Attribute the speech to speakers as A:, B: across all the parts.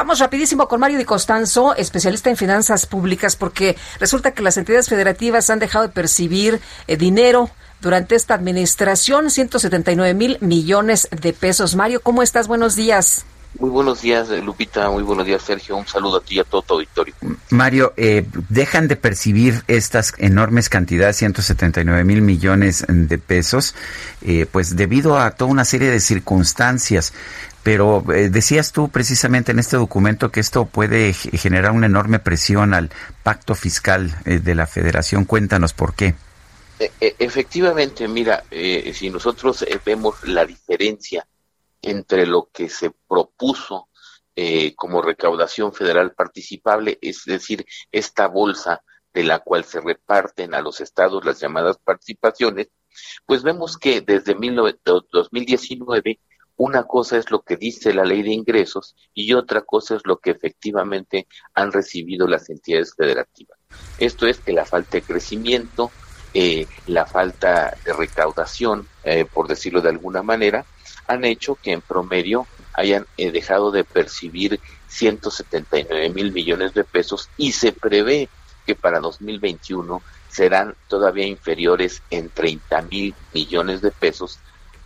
A: Vamos rapidísimo con Mario Di Costanzo, especialista en finanzas públicas, porque resulta que las entidades federativas han dejado de percibir eh, dinero durante esta administración, 179 mil millones de pesos. Mario, ¿cómo estás? Buenos días.
B: Muy buenos días, eh, Lupita. Muy buenos días, Sergio. Un saludo a ti y a todo tu auditorio.
C: Mario, eh, dejan de percibir estas enormes cantidades, 179 mil millones de pesos, eh, pues debido a toda una serie de circunstancias. Pero eh, decías tú precisamente en este documento que esto puede generar una enorme presión al pacto fiscal eh, de la federación. Cuéntanos por qué.
B: E, e, efectivamente, mira, eh, si nosotros vemos la diferencia entre lo que se propuso como recaudación federal participable, es decir, esta bolsa de la cual se reparten a los estados las llamadas participaciones, pues vemos que desde 2019 una cosa es lo que dice la ley de ingresos y otra cosa es lo que efectivamente han recibido las entidades federativas. Esto es que la falta de crecimiento, eh, la falta de recaudación, eh, por decirlo de alguna manera, han hecho que en promedio hayan eh, dejado de percibir 179 mil millones de pesos y se prevé que para 2021 serán todavía inferiores en 30 mil millones de pesos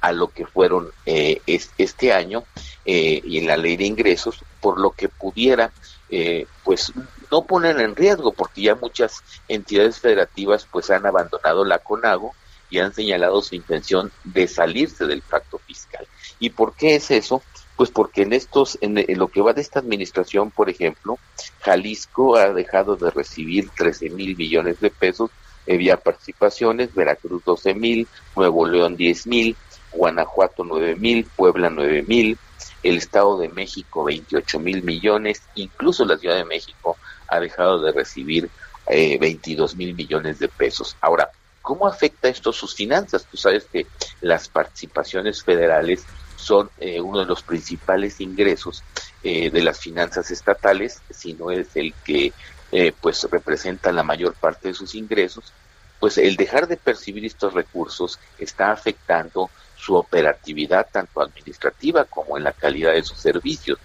B: a lo que fueron eh, este año eh, y en la ley de ingresos, por lo que pudiera eh, pues no poner en riesgo, porque ya muchas entidades federativas pues han abandonado la CONAGO y han señalado su intención de salirse del pacto fiscal. ¿Y por qué es eso? Pues porque en estos, en, lo que va de esta administración, por ejemplo, Jalisco ha dejado de recibir 13 mil millones de pesos vía participaciones, Veracruz 12 mil, Nuevo León 10 mil, Guanajuato 9 mil, Puebla 9 mil, el Estado de México 28 mil millones, incluso la Ciudad de México ha dejado de recibir eh, 22 mil millones de pesos. Ahora, ¿cómo afecta esto sus finanzas? Tú sabes que las participaciones federales son eh, uno de los principales ingresos eh, de las finanzas estatales, si no es el que eh, pues representa la mayor parte de sus ingresos, pues el dejar de percibir estos recursos está afectando su operatividad tanto administrativa como en la calidad de sus servicios,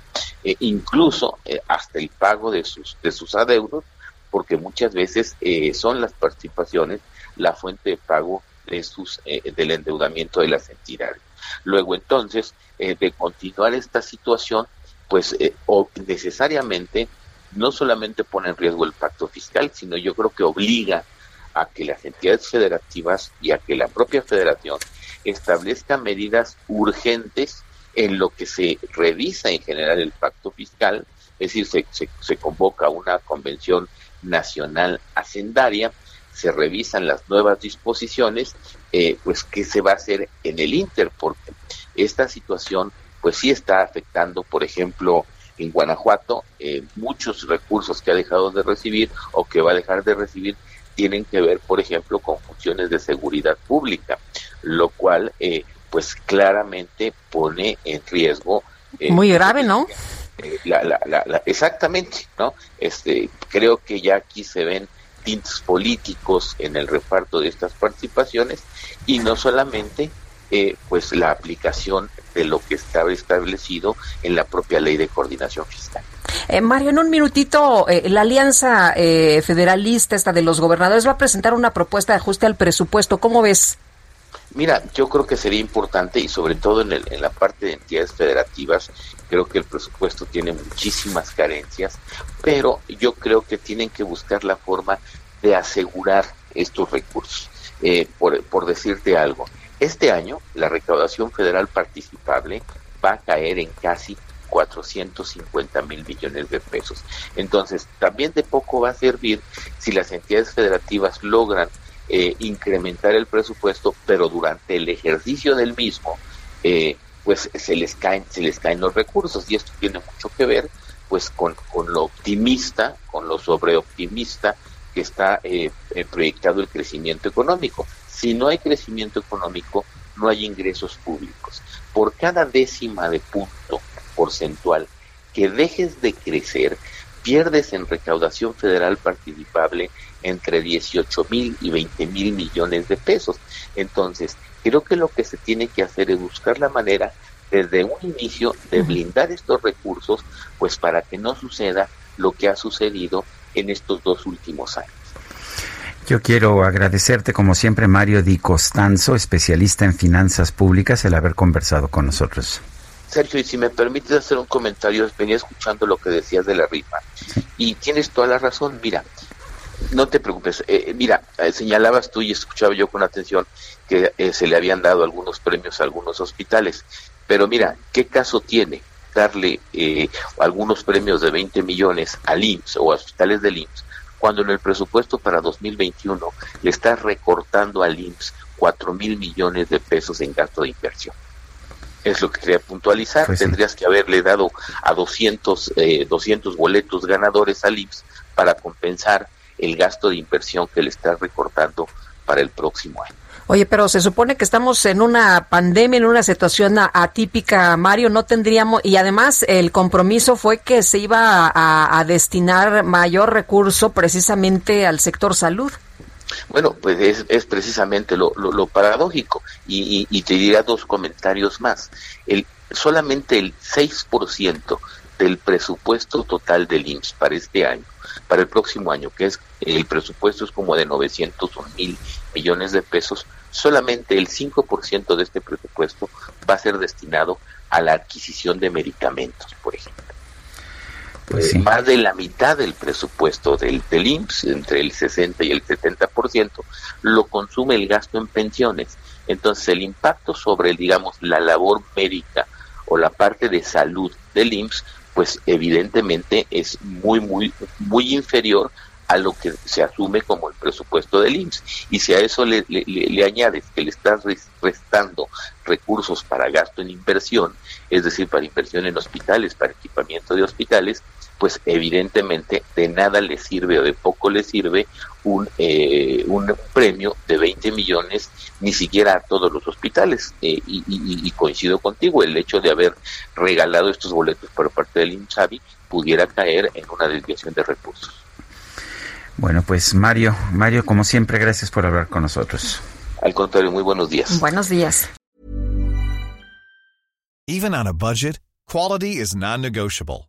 B: e incluso eh, hasta el pago de sus, de sus adeudos, porque muchas veces eh, son las participaciones la fuente de pago de sus, eh, del endeudamiento de las entidades. Luego entonces, de continuar esta situación, pues o necesariamente no solamente pone en riesgo el pacto fiscal, sino yo creo que obliga a que las entidades federativas y a que la propia federación establezca medidas urgentes en lo que se revisa en general el pacto fiscal, es decir, se, se, convoca una convención nacional hacendaria, se revisan las nuevas disposiciones, eh, pues qué se va a hacer en el Inter, porque esta situación pues sí está afectando, por ejemplo, en Guanajuato, eh, muchos recursos que ha dejado de recibir o que va a dejar de recibir tienen que ver, por ejemplo, con funciones de seguridad pública, lo cual, eh, pues claramente pone en riesgo.
A: Eh, Muy grave, ¿no?
B: Eh, la, la, la, exactamente, ¿no? Este, creo que ya aquí se ven tintes políticos en el reparto de estas participaciones y no solamente eh, pues la aplicación de lo que estaba establecido en la propia ley de coordinación fiscal.
A: Eh, Mario, en un minutito, eh, la Alianza eh, Federalista, esta de los gobernadores, va a presentar una propuesta de ajuste al presupuesto. ¿Cómo ves?
B: Mira, yo creo que sería importante y sobre todo en, el, en la parte de entidades federativas, creo que el presupuesto tiene muchísimas carencias, pero yo creo que tienen que buscar la forma de asegurar estos recursos. por, por decirte algo, este año la recaudación federal participable va a caer en casi 450 mil millones de pesos. Entonces, también de poco va a servir si las entidades federativas logran eh, incrementar el presupuesto, pero durante el ejercicio del mismo, eh, pues se les caen, se les caen los recursos y esto tiene mucho que ver pues con, con lo optimista, con lo sobreoptimista que está eh, eh, proyectado el crecimiento económico. Si no hay crecimiento económico, no hay ingresos públicos. Por cada décima de punto porcentual que dejes de crecer, pierdes en recaudación federal participable entre 18 mil y 20 mil millones de pesos. Entonces, creo que lo que se tiene que hacer es buscar la manera desde un inicio de blindar estos recursos, pues para que no suceda lo que ha sucedido en estos dos últimos años.
C: Yo quiero agradecerte, como siempre, Mario Di Costanzo, especialista en finanzas públicas, el haber conversado con nosotros.
B: Sergio, y si me permites hacer un comentario, venía escuchando lo que decías de la rifa, y tienes toda la razón, mira, no te preocupes, eh, mira, eh, señalabas tú y escuchaba yo con atención que eh, se le habían dado algunos premios a algunos hospitales, pero mira, ¿qué caso tiene darle algunos premios de 20 millones al IMSS o a hospitales del IMSS cuando en el presupuesto para 2021 le estás recortando al IMSS 4 mil millones de pesos en gasto de inversión? Es lo que quería puntualizar. Pues Tendrías que haberle dado a 200, 200 boletos ganadores al IMSS para compensar el gasto de inversión que le está recortando para el próximo año.
A: Oye, pero se supone que estamos en una pandemia, en una situación atípica, Mario, no tendríamos, y además el compromiso fue que se iba a, destinar mayor recurso precisamente al sector salud.
B: Bueno, pues es, precisamente lo, paradójico, y, y, te diría dos comentarios más. El, solamente el 6% del presupuesto total del IMSS para este año para el próximo año, que es el presupuesto es como de 901 mil millones de pesos, solamente el 5% de este presupuesto va a ser destinado a la adquisición de medicamentos, por ejemplo. Pues Más de la mitad del presupuesto del, del IMSS, entre el 60 y el 70%, lo consume el gasto en pensiones. Entonces el impacto sobre, digamos, la labor médica o la parte de salud del IMSS pues evidentemente es muy, muy, muy inferior a lo que se asume como el presupuesto del IMSS. Y si a eso le, le, añades que le estás restando recursos para gasto en inversión, es decir, para inversión en hospitales, para equipamiento de hospitales, pues evidentemente de nada le sirve o de poco le sirve un, eh, un premio de 20 millones, ni siquiera a todos los hospitales. Eh, y, coincido contigo, el hecho de haber regalado estos boletos por parte del INSABI pudiera caer en una desviación de recursos.
C: Bueno, pues Mario, Mario, como siempre, gracias por hablar con nosotros.
B: Al contrario, muy buenos días.
A: Buenos días.
D: Even on a budget, quality is non-negotiable.